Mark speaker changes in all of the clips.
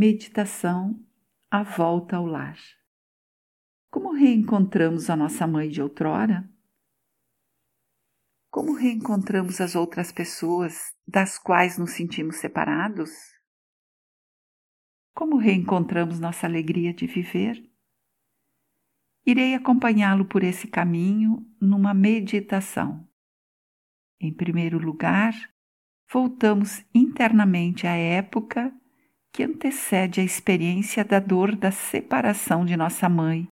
Speaker 1: Meditação A Volta ao Lar. Como reencontramos a nossa mãe de outrora? Como reencontramos as outras pessoas das quais nos sentimos separados? Como reencontramos nossa alegria de viver? Irei acompanhá-lo por esse caminho numa meditação. Em primeiro lugar, voltamos internamente à época que antecede a experiência da dor da separação de nossa mãe,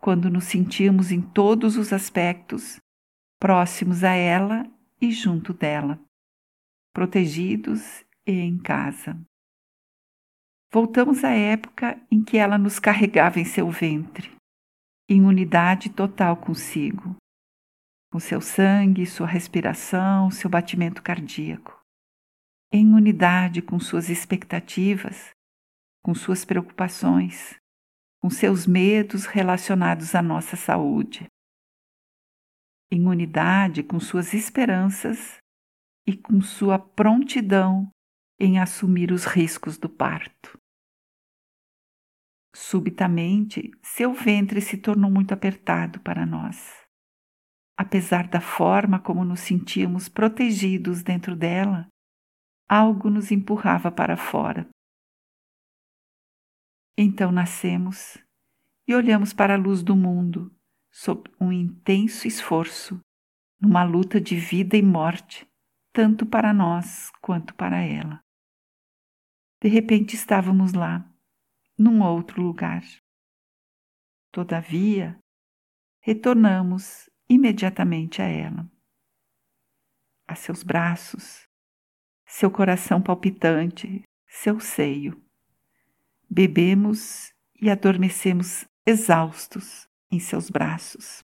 Speaker 1: quando nos sentimos em todos os aspectos próximos a ela e junto dela, protegidos e em casa. Voltamos à época em que ela nos carregava em seu ventre, em unidade total consigo, com seu sangue, sua respiração, seu batimento cardíaco em unidade com suas expectativas, com suas preocupações, com seus medos relacionados à nossa saúde, em unidade com suas esperanças e com sua prontidão em assumir os riscos do parto. Subitamente, seu ventre se tornou muito apertado para nós. Apesar da forma como nos sentíamos protegidos dentro dela, algo nos empurrava para fora. Então nascemos e olhamos para a luz do mundo sob um intenso esforço, numa luta de vida e morte, tanto para nós quanto para ela. De repente estávamos lá, num outro lugar. Todavia, retornamos imediatamente a ela, a seus braços, seu coração palpitante, seu seio. Bebemos e adormecemos exaustos em seus braços.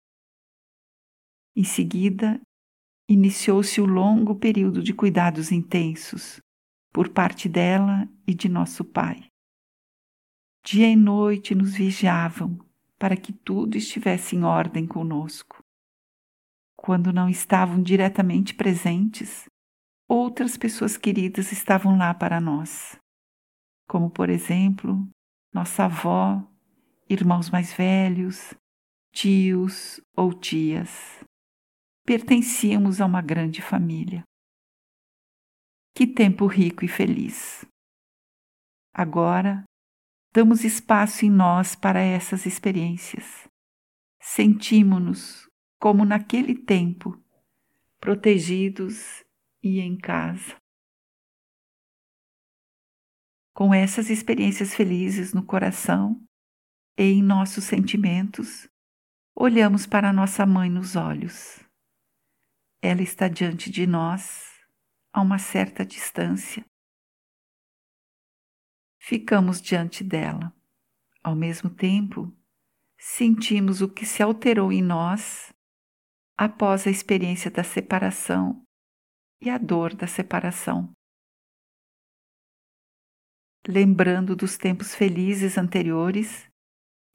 Speaker 1: Em seguida, iniciou-se o longo período de cuidados intensos por parte dela e de nosso pai. Dia e noite nos vigiavam para que tudo estivesse em ordem conosco. Quando não estavam diretamente presentes, outras pessoas queridas estavam lá para nós, como, por exemplo, nossa avó, irmãos mais velhos, tios ou tias. Pertencíamos a uma grande família. Que tempo rico e feliz! Agora, damos espaço em nós para essas experiências. Sentimos-nos como naquele tempo, protegidos e em casa. Com essas experiências felizes no coração e em nossos sentimentos, olhamos para nossa mãe nos olhos. Ela está diante de nós a uma certa distância. Ficamos diante dela. Ao mesmo tempo, sentimos o que se alterou em nós após a experiência da separação e a dor da separação. Lembrando dos tempos felizes anteriores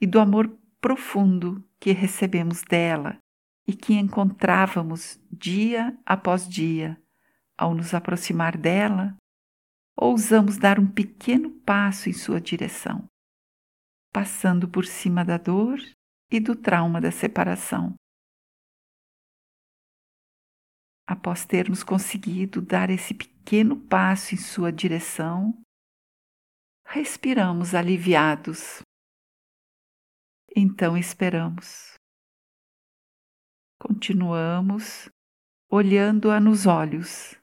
Speaker 1: e do amor profundo que recebemos dela e que encontrávamos dia após dia ao nos aproximar dela, ousamos dar um pequeno passo em sua direção, passando por cima da dor e do trauma da separação. Após termos conseguido dar esse pequeno passo em sua direção, respiramos aliviados. Então esperamos. Continuamos olhando-a nos olhos,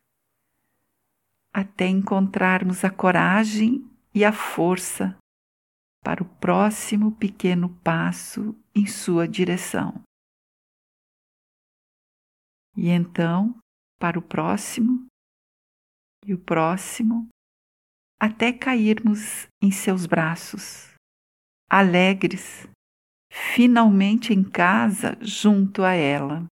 Speaker 1: até encontrarmos a coragem e a força para o próximo pequeno passo em sua direção. E então, para o próximo e o próximo, até cairmos em seus braços, alegres, finalmente em casa junto a ela.